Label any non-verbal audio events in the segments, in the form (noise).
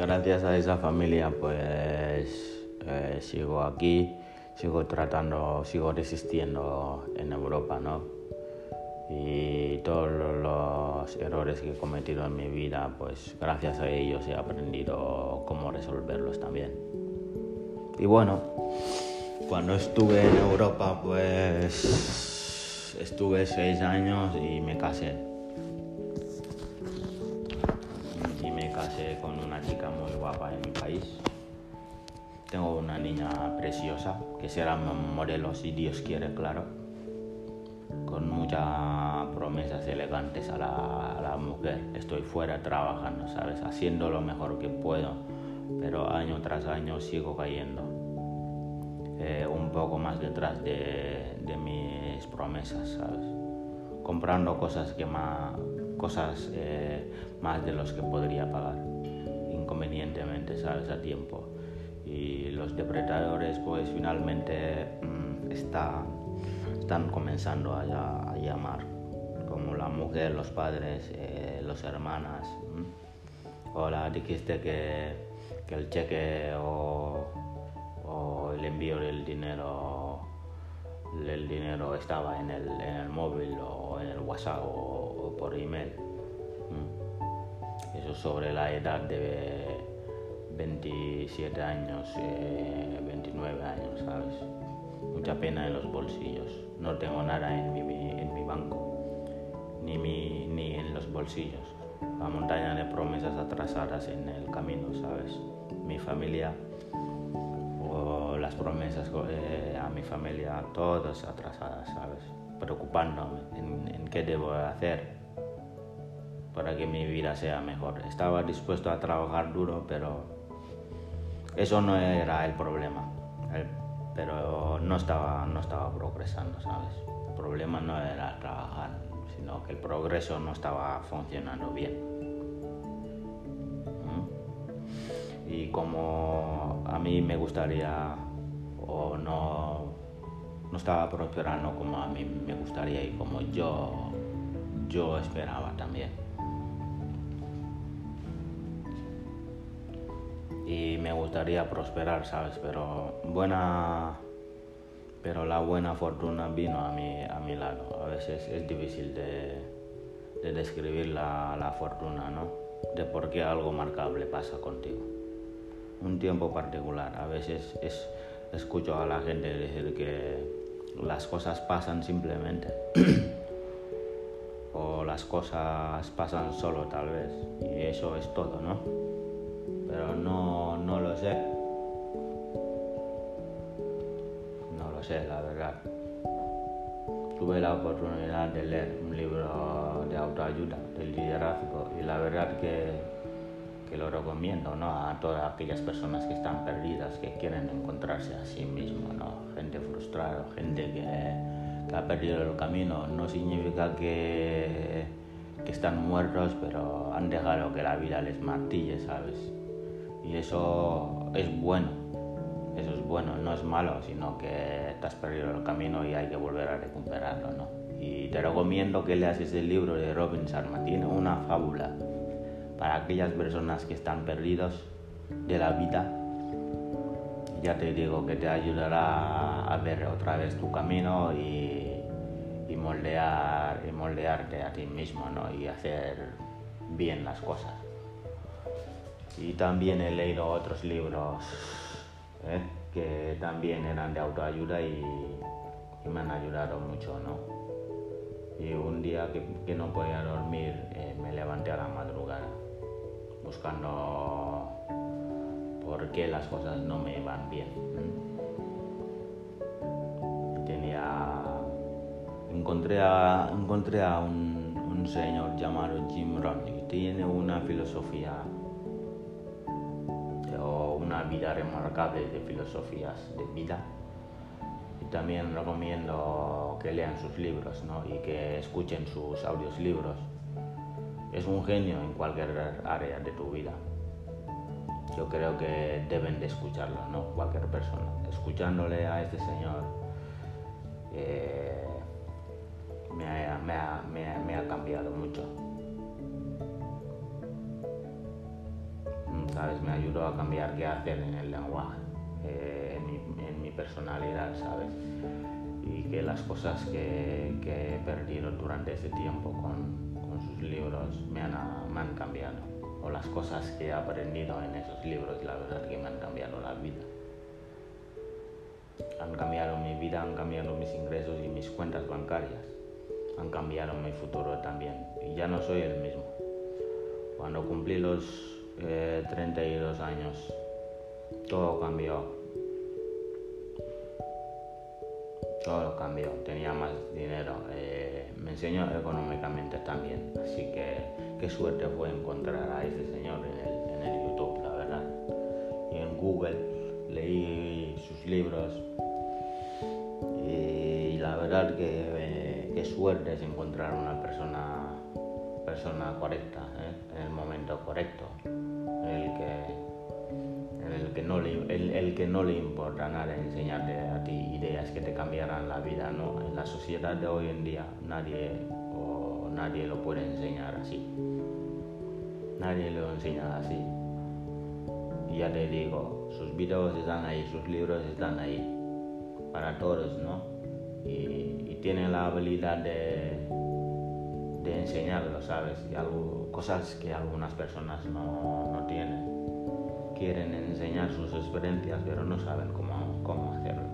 gracias a esa familia pues eh, sigo aquí, sigo tratando, sigo resistiendo en Europa, ¿no? Y todos los errores que he cometido en mi vida, pues gracias a ellos he aprendido cómo resolverlos también. Y bueno, cuando estuve en Europa, pues estuve seis años y me casé. Será modelo si Dios quiere, claro. Con muchas promesas elegantes a la, a la mujer. Estoy fuera trabajando, ¿sabes? Haciendo lo mejor que puedo. Pero año tras año sigo cayendo eh, un poco más detrás de, de, mis promesas, ¿sabes? Comprando cosas que más, cosas eh, más de los que podría pagar, inconvenientemente, ¿sabes? A tiempo. Y los depredadores, pues finalmente mmm, está, están comenzando a, llamar, como la mujer, los padres, eh, los hermanas. ¿m? Hola, dijiste que, que el cheque o el envío del dinero el dinero estaba en el, en el móvil o en el WhatsApp o, o por email. Eso sobre la edad de 27 años, eh, 29 años, ¿sabes? Mucha pena en los bolsillos. No tengo nada en mi, en mi banco, ni, mi, ni en los bolsillos. La montaña de promesas atrasadas en el camino, ¿sabes? Mi familia las promesas eh, a mi familia, todas atrasadas, ¿sabes? Preocupándome en, en, qué debo hacer para que mi vida sea mejor. Estaba dispuesto a trabajar duro, pero eso no era el problema. Pero no estaba, no estaba progresando, ¿sabes? El problema no era trabajar, sino que el progreso no estaba funcionando bien. ¿Mm? Y como a mí me gustaría o no, no estaba prosperando como a mí me gustaría y como yo, yo esperaba también. Y me gustaría prosperar, ¿sabes? Pero buena, pero la buena fortuna vino a mi, a mi lado. A veces es difícil de, de describir la, la fortuna, ¿no? De por qué algo marcable pasa contigo. Un tiempo particular, a veces es escucho a la gente decir que las cosas pasan simplemente (clears throat) o las cosas pasan solo tal vez y eso es todo, ¿no? Pero no, no lo sé. No lo sé, la verdad. Tuve la oportunidad de leer un libro de autoayuda, del liderazgo, y la verdad que que lo recomiendo ¿no? a todas aquellas personas que están perdidas, que quieren encontrarse a sí mismos, ¿no? gente frustrada, gente que, que, ha perdido el camino. No significa que, que, están muertos, pero han dejado que la vida les martille, ¿sabes? Y eso es bueno, eso es bueno, no es malo, sino que te has perdido el camino y hay que volver a recuperarlo. ¿no? Y te recomiendo que leas ese libro de Robin Sharma, tiene una fábula para aquellas personas que están perdidos de la vida. Ya te digo que te ayudará a ver otra vez tu camino y, moldear moldearte a ti mismo ¿no? y hacer bien las cosas. Y también he leído otros libros ¿eh? que también eran de autoayuda y, y, me han ayudado mucho. ¿no? Y un día que, no podía dormir eh, me levanté a la madrugada buscando por qué las cosas no me van bien. Tenía, encontré a, encontré a un, señor llamado Jim Rohn que tiene una filosofía o una vida remarcable de filosofías de vida. Y también recomiendo que lean sus libros ¿no? y que escuchen sus audios libros es un genio en cualquier área de tu vida. Yo creo que deben de escucharlo, ¿no? Cualquier persona. Escuchándole a este señor eh, me, ha, me, ha, me, ha, me, ha, cambiado mucho. ¿Sabes? Me ayudó a cambiar qué hacer en el lenguaje, eh, en, mi, en, mi, personalidad, ¿sabes? Y que las cosas que, que he perdido durante ese tiempo con, con sus libros me han, me han cambiado. O las cosas que he aprendido en esos libros, la verdad que me han cambiado la vida. Han cambiado mi vida, han cambiado mis ingresos y mis cuentas bancarias. Han cambiado mi futuro también. Y ya no soy el mismo. Cuando cumplí los eh, 32 años, todo cambió. Todo cambió. Tenía más dinero. Eh, me enseñó económicamente también. Así que qué suerte fue encontrar a ese señor en el, YouTube, la verdad. Y en Google leí sus libros. Y la verdad que eh, qué suerte es encontrar una persona persona correcta, ¿eh? en el momento correcto, que, en el que, no le, el, el, que no le importa nada enseñarte a ti ideas que te cambiarán la vida. ¿no? En la sociedad de hoy en día nadie, o nadie lo puede enseñar así. Nadie lo enseña así. Y ya te digo, sus videos están ahí, sus libros están ahí, para todos, ¿no? Y, y tienen la habilidad de, de enseñarlo, ¿sabes? Y algo, cosas que algunas personas no, no, tienen. Quieren enseñar sus experiencias, pero no saben cómo, cómo hacerlo.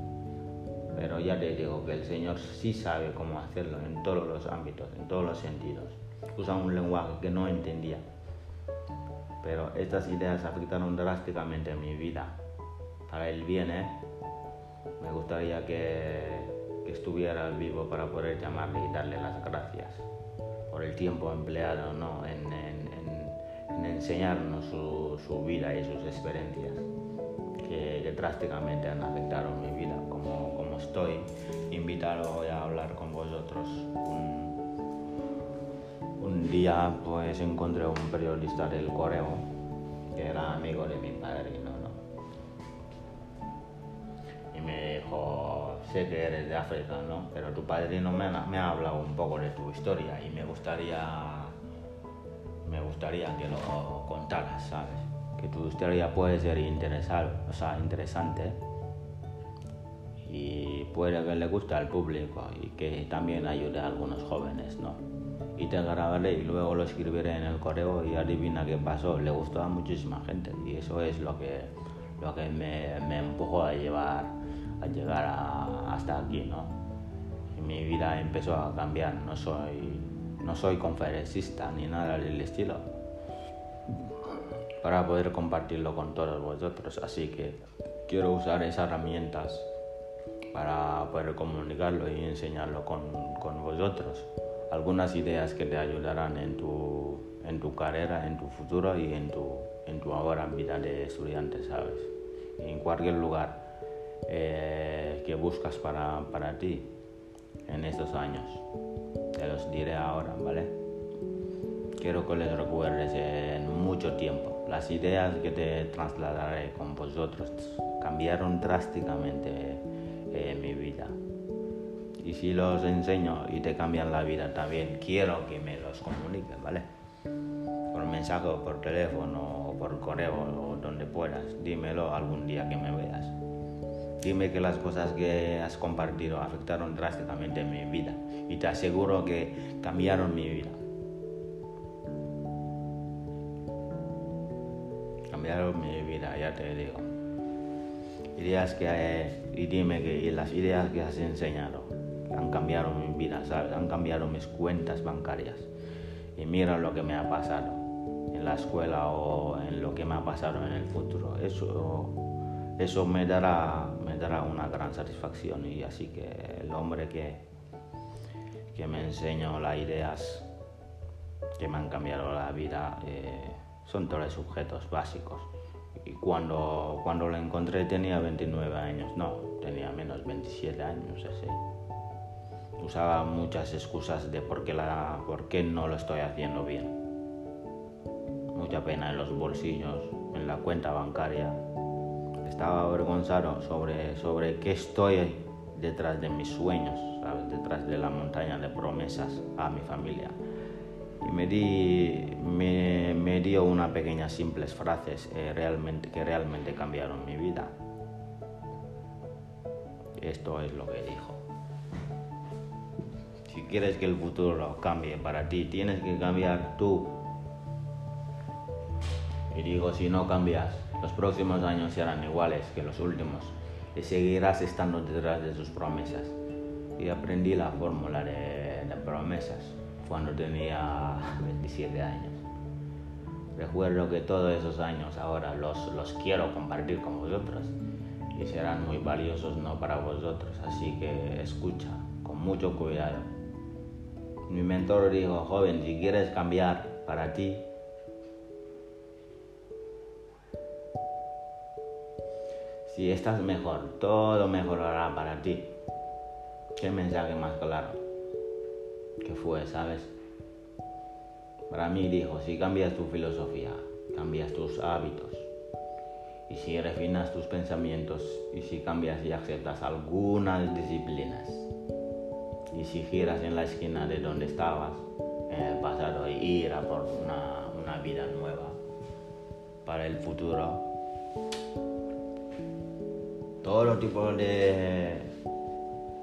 Pero ya te digo que el Señor sí sabe cómo hacerlo en todos los ámbitos, en todos los sentidos. Usa un lenguaje que no entendía. Pero estas ideas afectaron drásticamente mi vida. Para el bien, ¿eh? Me gustaría que, que estuviera vivo para poder llamarle y darle las gracias por el tiempo empleado ¿no? en, en, enseñarnos su, su, vida y sus experiencias que, que, drásticamente han afectado mi vida, como, como estoy invitado hoy a hablar con vosotros. Un, un día pues encontré un periodista del correo que era amigo de mi padrino ¿no? y me dijo sé que eres de África, ¿no? Pero tu padrino me me ha hablado un poco de tu historia y me gustaría, me gustaría que lo contaras, ¿sabes? Que tu historia puede ser interesante, o sea, interesante y puede que le guste al público y que también ayude a algunos jóvenes, ¿no? Y te grabaré y luego lo escribiré en el correo y adivina qué pasó. Le gustó a muchísima gente y eso es lo que, lo que me, me empujó a llevar a llegar a, hasta aquí, ¿no? Y mi vida empezó a cambiar, no soy, no soy conferencista ni nada del estilo, para poder compartirlo con todos vosotros, así que quiero usar esas herramientas para poder comunicarlo y enseñarlo con, con vosotros. Algunas ideas que te ayudarán en tu, en tu carrera, en tu futuro y en tu, en tu ahora vida de estudiante, ¿sabes? En cualquier lugar eh, que buscas para, para ti en estos años. Te los diré ahora, ¿vale? Quiero que les recuerdes en mucho tiempo. Las ideas que te trasladaré con vosotros cambiaron drásticamente eh, mi vida. Y si los enseño y te cambian la vida también, quiero que me los comuniques, ¿vale? Por mensaje o por teléfono o por correo o donde puedas. Dímelo algún día que me veas. Dime que las cosas que has compartido afectaron drásticamente mi vida y te aseguro que cambiaron mi vida. Cambiaron mi vida, ya te digo. Ideas que y dime que las ideas que has enseñado han cambiado mi vida. Han cambiado mis cuentas bancarias. Y mira lo que me ha pasado en la escuela o en lo que me ha pasado en el futuro. Eso eso me dará, me dará una gran satisfacción y así que el hombre que, que me enseñó las ideas que me han cambiado la vida eh, son tres sujetos básicos. Y cuando, cuando lo encontré tenía 29 años, no, tenía menos 27 años así. Usaba muchas excusas de por qué, la, por qué no lo estoy haciendo bien. Mucha pena en los bolsillos, en la cuenta bancaria, estaba avergonzado sobre, sobre qué estoy detrás de mis sueños, detrás de la montaña de promesas a mi familia. y me, di, me, dio unas pequeñas simples frases eh, realmente, que realmente cambiaron mi vida. Esto es lo que dijo. Si quieres que el futuro cambie para ti, tienes que cambiar tú. Y digo, si no cambias, los próximos años serán iguales que los últimos y seguirás estando detrás de sus promesas. Y aprendí la fórmula de, de promesas cuando tenía (laughs) 27 años. Recuerdo que todos esos años ahora los, los quiero compartir con vosotros y serán muy valiosos no para vosotros, así que escucha con mucho cuidado. Mi mentor dijo, joven, si quieres cambiar para ti, si estás mejor, todo mejorará para ti. Qué mensaje más claro que fue, ¿sabes? Para mí dijo, si cambias tu filosofía, cambias tus hábitos, y si refinas tus pensamientos, y si cambias y aceptas algunas disciplinas, y si giras en la esquina de donde estabas en el pasado y ir a por una, una vida nueva para el futuro, todos los tipos de,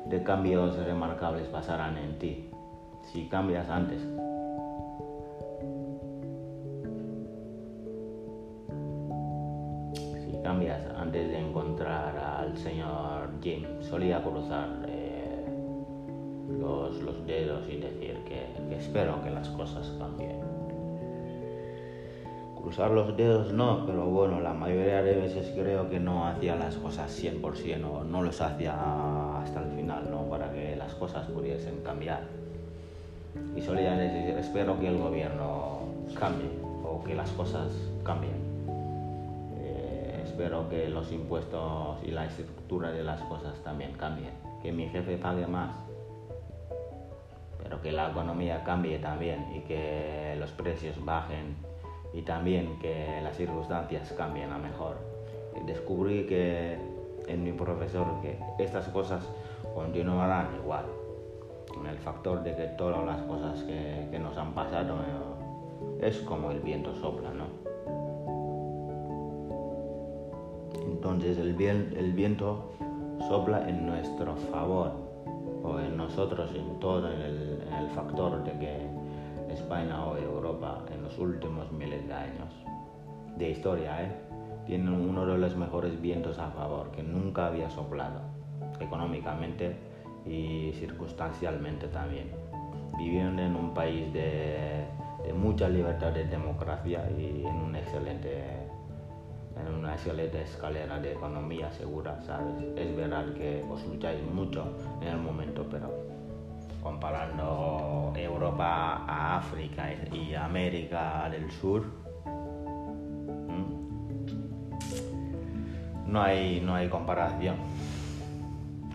de cambios remarcables pasarán en ti si cambias antes. Si cambias antes de encontrar al señor Jim, solía cruzar eh, los, dedos y decir que espero que las cosas cambien. Cruzar los dedos no, pero bueno, la mayoría de veces creo que no hacía las cosas 100% o no los hacía hasta el final, ¿no? Para que las cosas pudiesen cambiar y solían decir, espero que el gobierno cambie o que las cosas cambien. Eh, espero que los impuestos y la estructura de las cosas también cambien, que mi jefe pague más, pero que la economía cambie también y que los precios bajen y también que las circunstancias cambien a mejor. Descubrí que en mi profesor que estas cosas continuarán igual el factor de que todas las cosas que, nos han pasado eh, es como el viento sopla, ¿no? Entonces el, el viento sopla en nuestro favor o en nosotros en todo el, el factor de que España o Europa en los últimos miles de años de historia ¿eh? tienen uno de los mejores vientos a favor que nunca había soplado económicamente y circunstancialmente también. Viviendo en un país de, de mucha libertad de democracia y en un excelente en una excelente escalera de economía segura, ¿sabes? Es verdad que os lucháis mucho en el momento, pero comparando Europa a África y América del Sur, no hay, no hay comparación.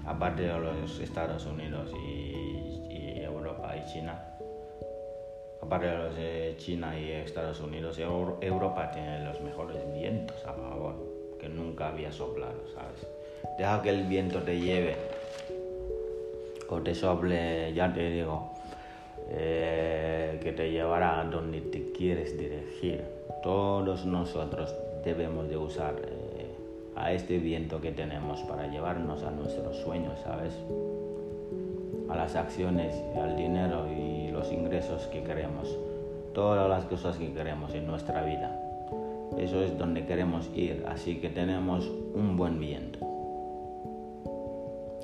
Aparte de los Estados Unidos y, Europa y China, aparte de los China y Estados Unidos, Europa tiene los mejores vientos a favor, que nunca había soplado, ¿sabes? Deja que el viento te lleve o te sople, ya te digo, eh, que te llevará a donde te quieres dirigir. Todos nosotros debemos de usar eh, a este viento que tenemos para llevarnos a nuestros sueños, ¿sabes? A las acciones, al dinero y los ingresos que queremos, todas las cosas que queremos en nuestra vida. Eso es donde queremos ir, así que tenemos un buen viento.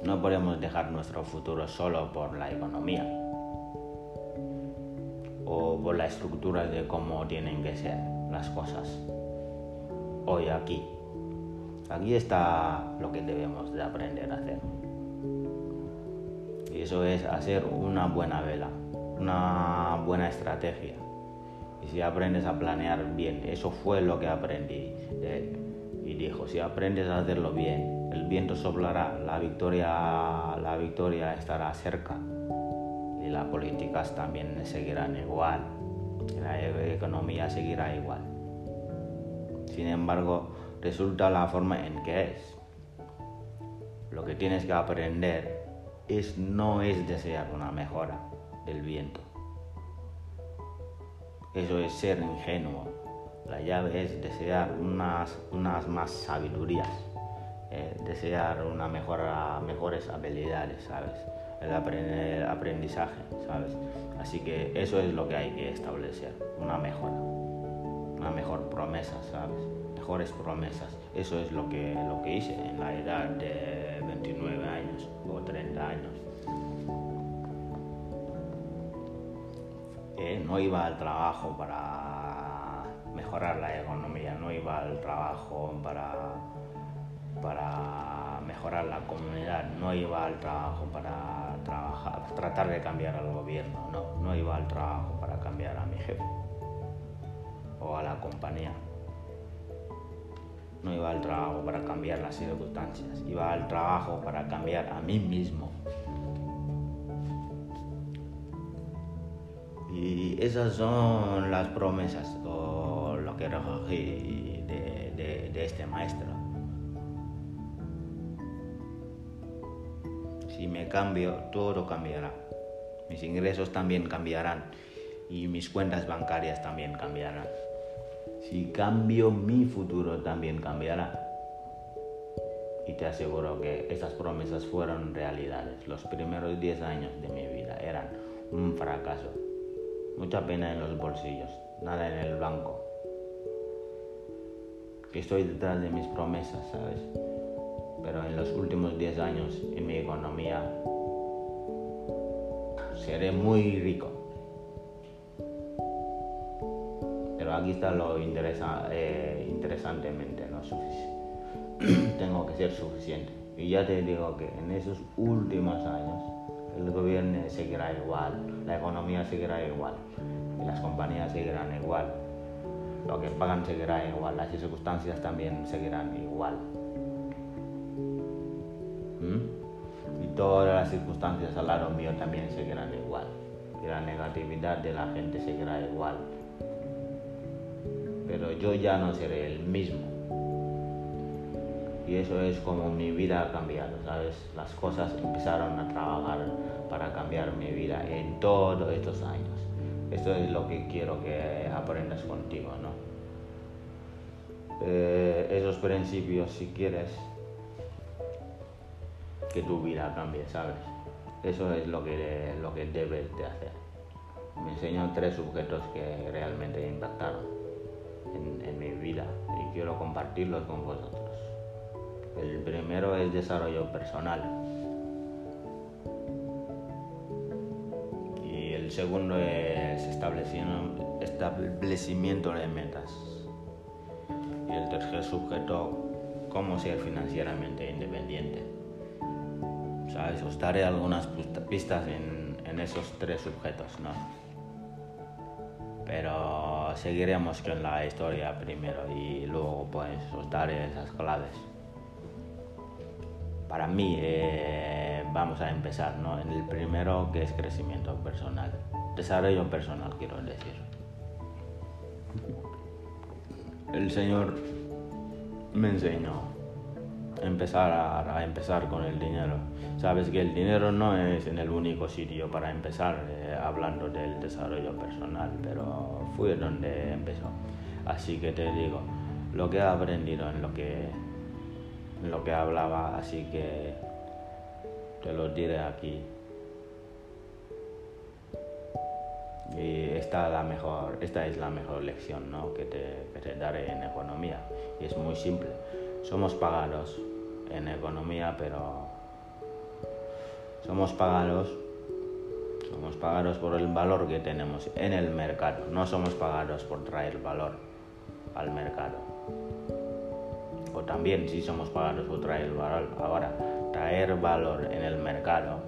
No podemos dejar nuestro futuro solo por la economía o por la estructura de cómo tienen que ser las cosas hoy aquí. Aquí está lo que debemos de aprender a hacer. Y eso es hacer una buena vela, una buena estrategia. Y si aprendes a planear bien, eso fue lo que aprendí Y dijo, si aprendes a hacerlo bien, el viento soplará, la victoria, la victoria estará cerca. Y las políticas también seguirán igual. la economía seguirá igual. Sin embargo, resulta la forma en que es. Lo que tienes que aprender es no es desear una mejora del viento. Eso es ser ingenuo. La llave es desear unas, unas más sabidurías, eh, desear una mejora, mejores habilidades, ¿sabes? El, aprendizaje, ¿sabes? Así que eso es lo que hay que establecer, una mejora, una mejor promesa, ¿sabes? Mejores promesas. Eso es lo que, lo que hice en la edad de 29 años o 30 años. Eh, no iba al trabajo para mejorar la economía, no iba al trabajo para, para mejorar la comunidad, no iba al trabajo para trabajar, tratar de cambiar al gobierno, no, no iba al trabajo para cambiar a mi jefe o a la compañía. No iba al trabajo para cambiar las circunstancias, iba al trabajo para cambiar a mí mismo. Y esas son las promesas o lo que recogí de, de, este maestro. Si me cambio, todo cambiará. Mis ingresos también cambiarán y mis cuentas bancarias también cambiarán. Si cambio, mi futuro también cambiará. Y te aseguro que esas promesas fueron realidades. Los primeros 10 años de mi vida eran un fracaso mucha pena en los bolsillos, nada en el banco. Que estoy detrás de mis promesas, ¿sabes? Pero en los últimos 10 años en mi economía seré muy rico. Pero aquí está lo interesa, eh, interesantemente, ¿no? (clears throat) Tengo que ser suficiente. Y ya te digo que en esos últimos años el gobierno seguirá igual, la economía seguirá igual, las compañías seguirán igual, lo que pagan seguirá igual, las circunstancias también seguirán igual. Todas las circunstancias al lado mío también seguirán igual, y la negatividad de la gente seguirá igual. Pero yo ya no seré el mismo y eso es como mi vida ha cambiado, ¿sabes? Las cosas empezaron a trabajar para cambiar mi vida en todos estos años. Esto es lo que quiero que aprendas contigo, ¿no? Eh, esos principios, si quieres que tu vida cambie, ¿sabes? Eso es lo que, lo que debes de hacer. Me enseño tres objetos que realmente impactaron en, en mi vida y quiero compartirlos con vosotros. El primero es desarrollo personal. Y el segundo es establecimiento de metas. Y el tercer sujeto, cómo ser financieramente independiente. ¿Sabes? Os daré algunas pistas en, en esos tres sujetos, ¿no? Pero seguiremos con la historia primero y luego pues os daré esas claves para mí eh, vamos a empezar ¿no? en el primero que es crecimiento personal, desarrollo personal quiero decir. El Señor me enseñó empezar a, empezar con el dinero. Sabes que el dinero no es en el único sitio para empezar eh, hablando del desarrollo personal, pero fue donde empezó. Así que te digo, lo que he aprendido en lo que lo que hablaba, así que te lo diré aquí. Y esta, la mejor, esta es la mejor lección ¿no? que, te, que te daré en economía. Y es muy simple. Somos pagados en economía, pero somos pagados somos pagados por el valor que tenemos en el mercado. No somos pagados por traer valor al mercado o también si somos pagados por traer valor. Ahora, traer valor en el mercado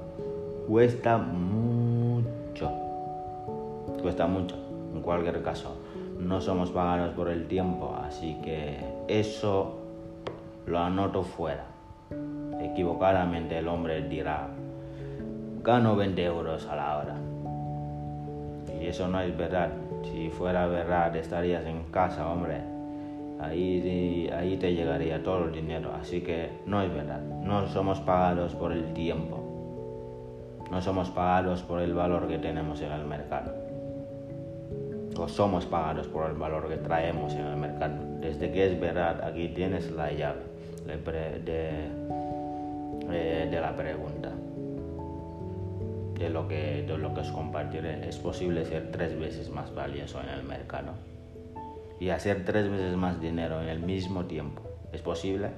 cuesta mucho. Cuesta mucho, en cualquier caso. No somos pagados por el tiempo, así que eso lo anoto fuera. Equivocadamente el hombre dirá, gano 20 euros a la hora. Y eso no es verdad. Si fuera verdad estarías en casa, hombre ahí, ahí te llegaría todo el dinero. Así que no es verdad. No somos pagados por el tiempo. No somos pagados por el valor que tenemos en el mercado. o somos pagados por el valor que traemos en el mercado. Desde que es verdad, aquí tienes la llave de, eh, de, la pregunta. De lo, que, de lo que os compartiré. Es posible ser tres veces más valioso en el mercado y hacer tres veces más dinero en el mismo tiempo. ¿Es posible?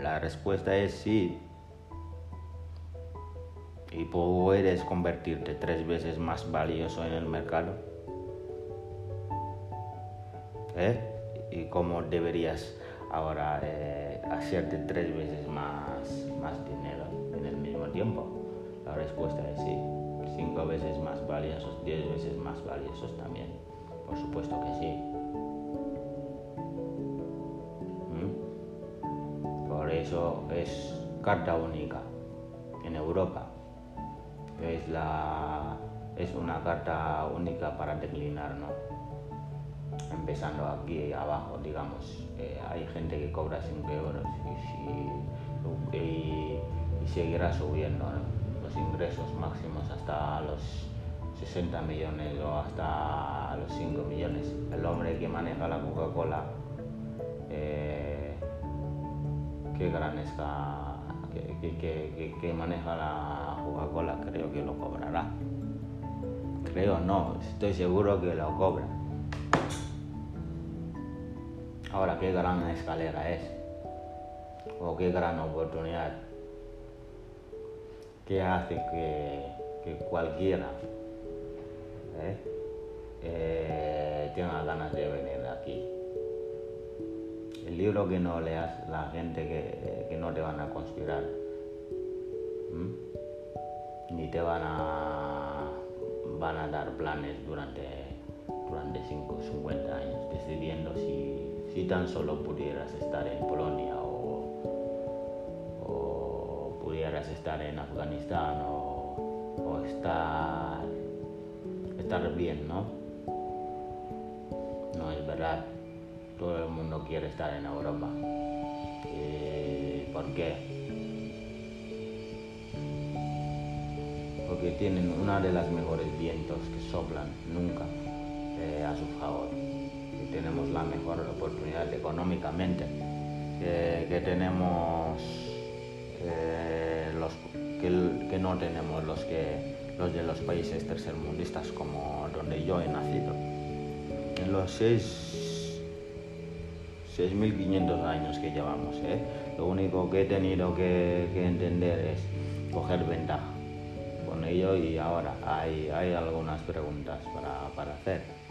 La respuesta es sí. Y puedes convertirte tres veces más valioso en el mercado. ¿Eh? Y cómo deberías ahora eh, hacerte tres veces más, más dinero en el mismo tiempo. La respuesta es sí. Cinco veces más valiosos, diez veces más valiosos también. Por supuesto que sí. ¿Mm? Por eso es carta única en Europa. Es, la, es una carta única para declinar, ¿no? Empezando aquí abajo, digamos, eh, hay gente que cobra 5 euros y, y, seguirá subiendo los ingresos máximos hasta los 60 millones o hasta los 5 millones. El hombre que maneja la Coca-Cola, eh, qué gran es que, que, que, maneja la Coca-Cola, creo que lo cobrará. Creo no, estoy seguro que lo cobra. Ahora, qué gran escalera es, o qué gran oportunidad que hace que, que cualquiera ¿eh? Eh, tenga ganas de venir aquí. El libro que no leas, la gente que, no te van a conspirar, ni te van a, van a dar planes durante, durante 5 o 50 años, decidiendo si, si tan solo pudieras estar en Polonia o, pudieras estar en Afganistán o, estar estar bien, ¿no? No es verdad. Todo el mundo quiere estar en Europa. ¿Por qué? Porque tienen una de las mejores vientos que soplan nunca eh, a su favor. Que tenemos la mejor oportunidad económicamente. Que, tenemos eh, los que, que no tenemos los que los de los países tercermundistas como donde yo he nacido. En los 6.500 años que llevamos, ¿eh? lo único que he tenido que, entender es coger ventaja con ello y ahora hay, hay algunas preguntas para, para hacer.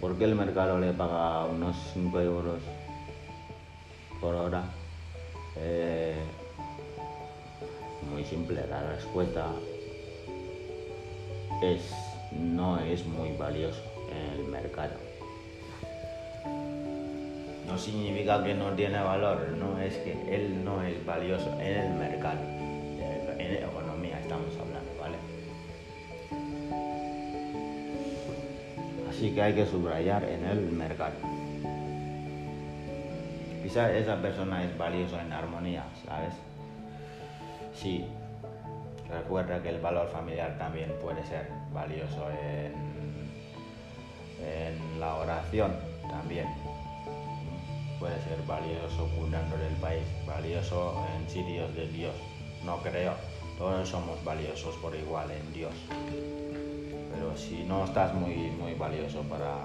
¿Por qué el mercado le paga unos 5 euros por hora? Eh, muy simple, la respuesta es no es muy valioso en el mercado. No significa que no tiene valor, no es que él no es valioso en el mercado. Así que hay que subrayar en el mercado. Quizás esa persona es valiosa en armonía, ¿sabes? Sí, recuerda que el valor familiar también puede ser valioso en, la oración también. Puede ser valioso cuidando del país, valioso en sitios de Dios. No creo, todos somos valiosos por igual en Dios. Pero si no estás muy, muy valioso para,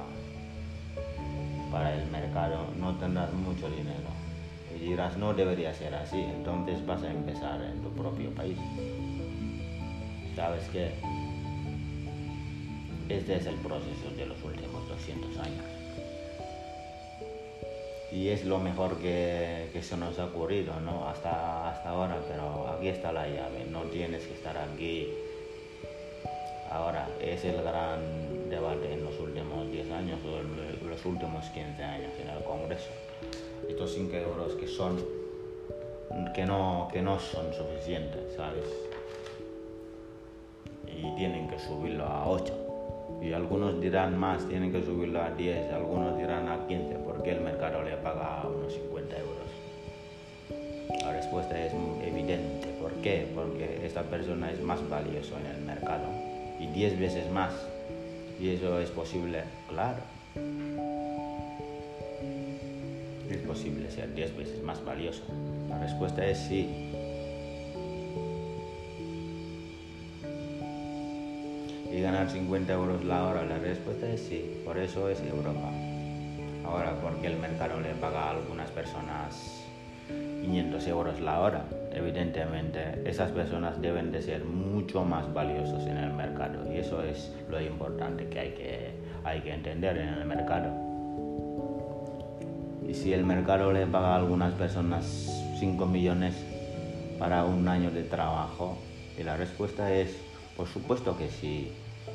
para el mercado, no tendrás mucho dinero y dirás, no debería ser así, entonces vas a empezar en tu propio país. ¿Sabes qué? Este es el proceso de los últimos 200 años. Y es lo mejor que, que se nos ha ocurrido, ¿no? Hasta, hasta ahora, pero aquí está la llave, no tienes que estar aquí. Ahora, es el gran debate en los últimos 10 años o los últimos 15 años en el Congreso estos 5 euros que son que no, que no son suficientes, ¿sabes? Y tienen que subirlo a 8. Y algunos dirán más, tienen que subirlo a 10, algunos dirán a 15, porque el mercado le paga unos 50 euros. La respuesta es evidente. ¿Por qué? Porque esta persona es más valioso en el mercado y 10 veces más Y eso es posible, claro. Es posible ser 10 veces más valioso. La respuesta es sí. Y ganar 50 euros la hora, la respuesta es sí. Por eso es Europa. Ahora, porque el mercado le paga a algunas personas 500 euros la hora, evidentemente esas personas deben de ser mucho más valiosos en el mercado y eso es lo importante que hay que, hay que entender en el mercado. Y si el mercado le paga a algunas personas 5 millones para un año de trabajo, y la respuesta es, por supuesto que sí.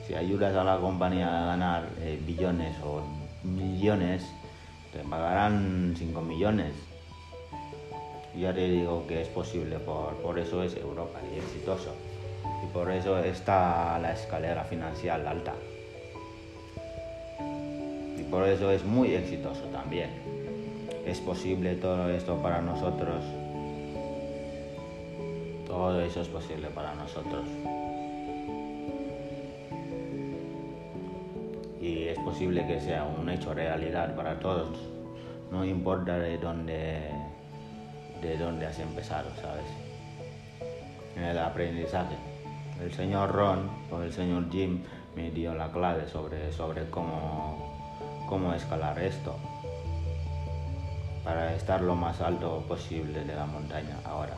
Si ayudas a la compañía a ganar eh, billones o millones, te pagarán 5 millones ya te digo que es posible, por, eso es Europa y exitoso. Y por eso está la escalera financiera alta. Y por eso es muy exitoso también. Es posible todo esto para nosotros. Todo eso es posible para nosotros. Y es posible que sea un hecho realidad para todos. No importa de dónde de dónde has empezado, ¿sabes? En el aprendizaje. El señor Ron o el señor Jim me dio la clave sobre, sobre cómo, cómo escalar esto para estar lo más alto posible de la montaña. Ahora,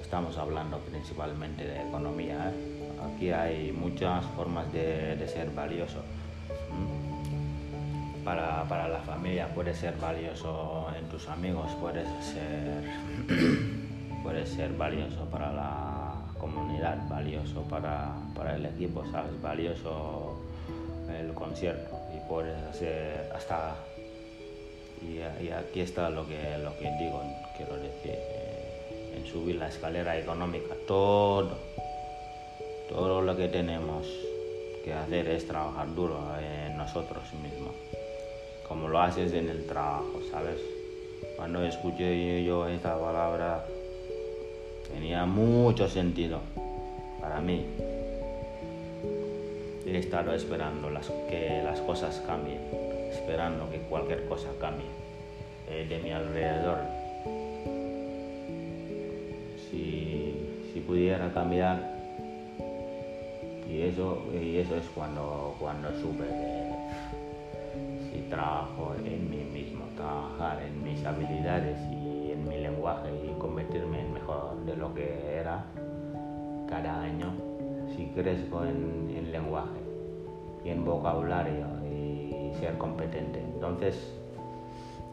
estamos hablando principalmente de economía. ¿eh? Aquí hay muchas formas de, de ser valioso para, para, la familia, puede ser valioso en tus amigos, puede ser, (clears throat) puede ser valioso para la valioso para, para el equipo, ¿sabes? Valioso el concierto y puede ser hasta... Y, y, aquí está lo que, lo que digo, quiero decir, eh, en subir la escalera económica, todo, todo lo que tenemos que hacer es trabajar duro en nosotros mismos como lo haces en el trabajo, ¿sabes? Cuando escuché yo esta palabra tenía mucho sentido para mí. He estado esperando las, que las cosas cambien, esperando que cualquier cosa cambie eh, de mi alrededor. Si, si pudiera cambiar, y eso, y eso es cuando, cuando supe que trabajo en mí mismo, trabajar en mis habilidades y en mi lenguaje y convertirme en mejor de lo que era cada año si crezco en, en lenguaje y en vocabulario y ser competente. Entonces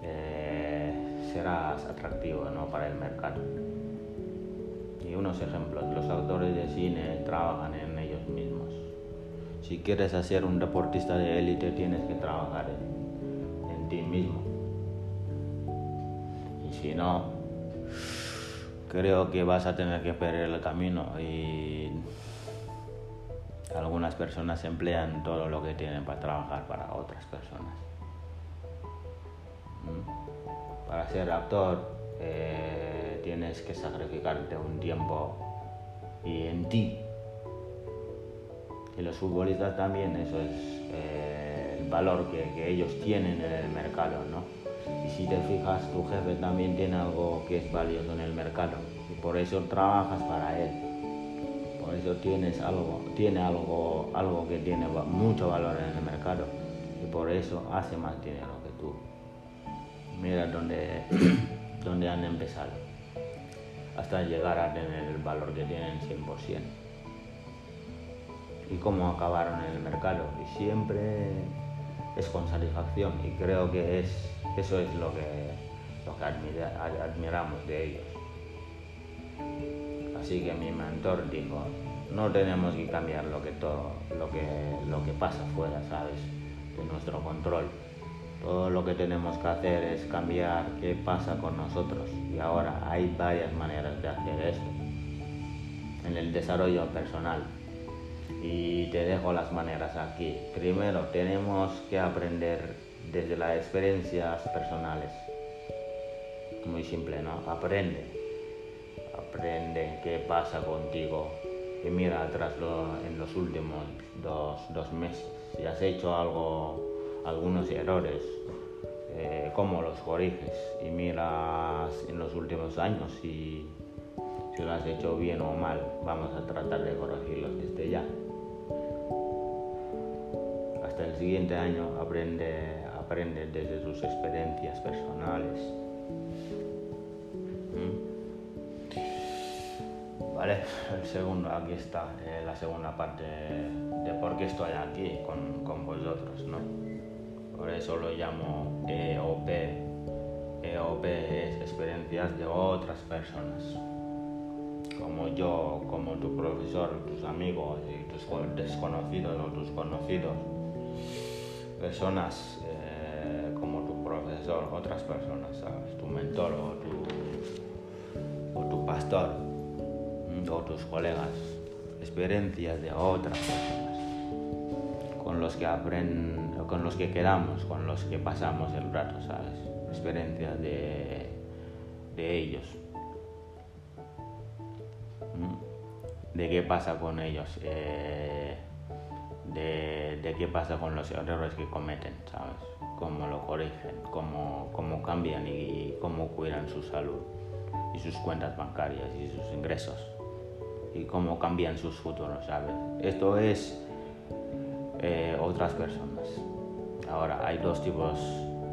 eh, serás atractivo ¿no? para el mercado. Y unos ejemplos, los autores de cine trabajan en ellos mismos. Si quieres ser un deportista de élite tienes que trabajar en ti mismo. Y si no, creo que vas a tener que perder el camino y algunas personas emplean todo lo que tienen para trabajar para otras personas. ¿Mm? Para ser actor eh, tienes que sacrificarte un tiempo y en ti. Y los futbolistas también, eso es... Eh, valor que, ellos tienen en el mercado, ¿no? Y si te fijas, tu jefe también tiene algo que es valioso en el mercado y por eso trabajas para él. Por eso tienes algo, tiene algo, algo que tiene mucho valor en el mercado y por eso hace más dinero que tú. Mira dónde, (coughs) dónde han empezado hasta llegar a tener el valor que tienen 100% y cómo acabaron en el mercado. Y siempre es con satisfacción y creo que es, eso es lo que, lo que admiramos de ellos. Así que mi mentor dijo, no tenemos que cambiar lo que, todo, lo que, lo que pasa fuera, ¿sabes? De nuestro control. Todo lo que tenemos que hacer es cambiar qué pasa con nosotros. Y ahora hay varias maneras de hacer esto. En el desarrollo personal, y te dejo las maneras aquí. Primero, tenemos que aprender desde las experiencias personales. Muy simple, ¿no? Aprende. Aprende qué pasa contigo que mira atrás en los últimos dos, dos, meses. Si has hecho algo, algunos errores, eh, cómo los corriges y miras en los últimos años si, si lo has hecho bien o mal. Vamos a tratar de corregirlos desde ya. Hasta el siguiente año aprende, aprende desde sus experiencias personales. ¿vale? El segundo, aquí está eh, la segunda parte de por qué estoy aquí con, con, vosotros, ¿no? Por eso lo llamo EOP. EOP es experiencias de otras personas, como yo, como tu profesor, tus amigos y tus desconocidos o tus conocidos. Personas eh, como tu profesor, otras personas, ¿sabes? Tu mentor o tu, o tu pastor o tus colegas, experiencias de otras personas, con los que aprenden, con los que quedamos, con los que pasamos el rato, ¿sabes? Experiencias de, de ellos. ¿Mm? De qué pasa con ellos, eh, de, de, qué pasa con los errores que cometen, ¿sabes? Cómo lo corrigen, cómo, cómo cambian y cómo cuidan su salud y sus cuentas bancarias y sus ingresos y cómo cambian sus futuros, ¿sabes? Esto es eh, otras personas. Ahora, hay dos tipos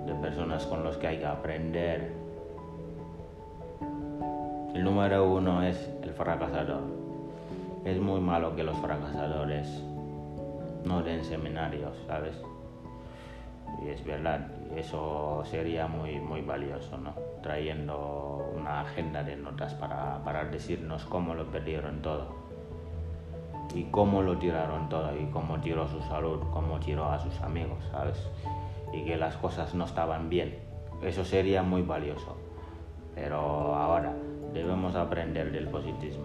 de personas con los que hay que aprender. El número uno es el fracasador. Es muy malo que los fracasadores no den seminarios, ¿sabes? Y es verdad, eso sería muy, muy valioso, ¿no? Trayendo una agenda de notas para, para decirnos cómo lo perdieron todo y cómo lo tiraron todo y cómo tiró su salud, cómo tiró a sus amigos, ¿sabes? Y que las cosas no estaban bien. Eso sería muy valioso. Pero ahora debemos aprender del positivismo.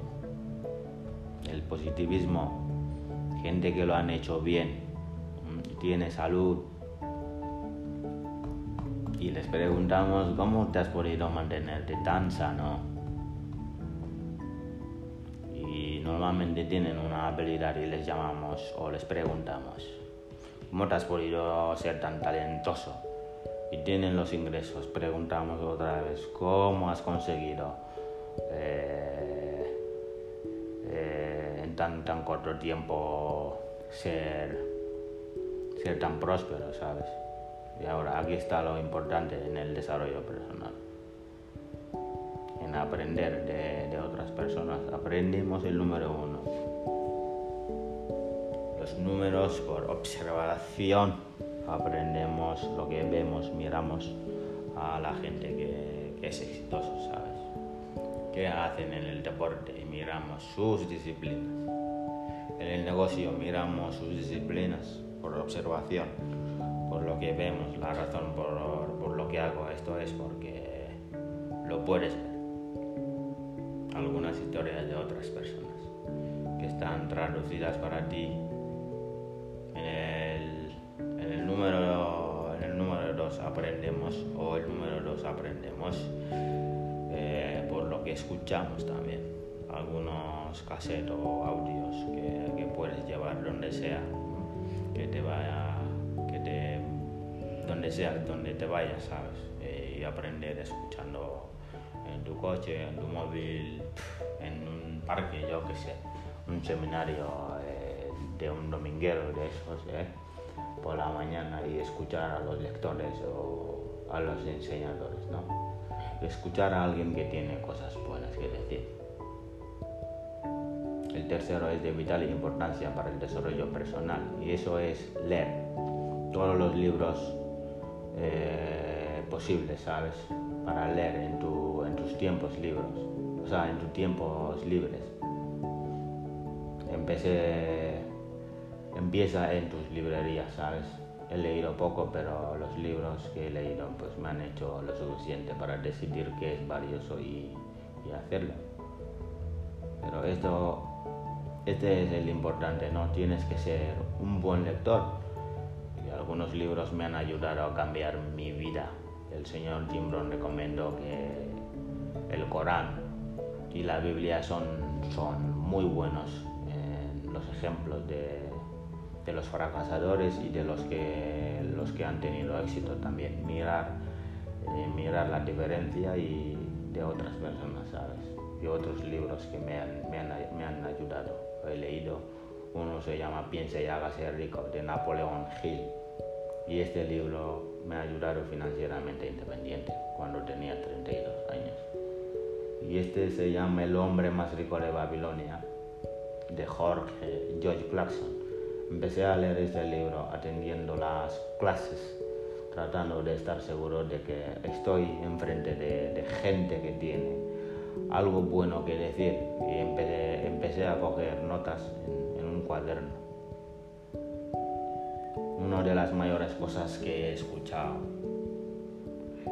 El positivismo, gente que lo han hecho bien, tiene salud, y les preguntamos cómo te has podido mantenerte tan sano. Y normalmente tienen una habilidad y les llamamos o les preguntamos, ¿cómo te has podido ser tan talentoso? Y tienen los ingresos, preguntamos otra vez, ¿cómo has conseguido eh, eh, en tan, tan corto tiempo ser, ser tan próspero, ¿sabes? Y ahora aquí está lo importante en el desarrollo personal. En aprender de, otras personas. Aprendemos el número uno. Los números por observación. Aprendemos lo que vemos, miramos a la gente que, es exitoso, ¿sabes? ¿Qué hacen en el deporte? Miramos sus disciplinas. En el negocio miramos sus disciplinas por observación por lo que vemos, la razón por, por lo que hago esto es porque lo puedes ver. Algunas historias de otras personas que están traducidas para ti en el, en el número en el número 2 aprendemos o el número 2 aprendemos eh, por lo que escuchamos también algunos cassettes o audios que, que puedes llevar donde sea que te vaya donde sea, donde te vayas, ¿sabes? Eh, y aprender escuchando en tu coche, en tu móvil, en un parque, yo qué sé, un seminario eh, de un dominguero de esos, ¿eh? por la mañana y escuchar a los lectores o a los enseñadores, ¿no? Escuchar a alguien que tiene cosas buenas que decir. El tercero es de vital importancia para el desarrollo personal y eso es leer todos los libros eh, posible, ¿sabes? Para leer en, tu, en tus tiempos libres, o sea, en tus tiempos libres. Empecé, empieza en tus librerías, ¿sabes? He leído poco, pero los libros que he leído pues me han hecho lo suficiente para decidir qué es valioso y, y hacerlo. Pero esto, este es el importante, ¿no? Tienes que ser un buen lector algunos libros me han ayudado a cambiar mi vida. El señor Jim Brown recomendó que el Corán y la Biblia son, son muy buenos los ejemplos de, de los fracasadores y de los que, los que han tenido éxito también. Mirar, eh, mirar la diferencia y de otras personas, ¿sabes? Y otros libros que me han, me han, me han ayudado. He leído, uno se llama Piense y hágase rico, de Napoleón Hill. Y este libro me ha ayudado financieramente independiente cuando tenía 32 años. Y este se llama El hombre más rico de Babilonia, de Jorge George Clarkson. Empecé a leer este libro atendiendo las clases, tratando de estar seguro de que estoy enfrente de, gente que tiene algo bueno que decir y empecé, empecé a coger notas en, en, un cuaderno. Una de las mayores cosas que he escuchado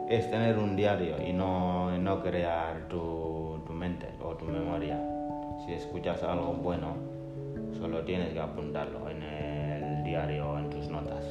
es tener un diario y no, no crear tu, tu mente o tu memoria. Si escuchas algo bueno, solo tienes que apuntarlo en el diario o en tus notas.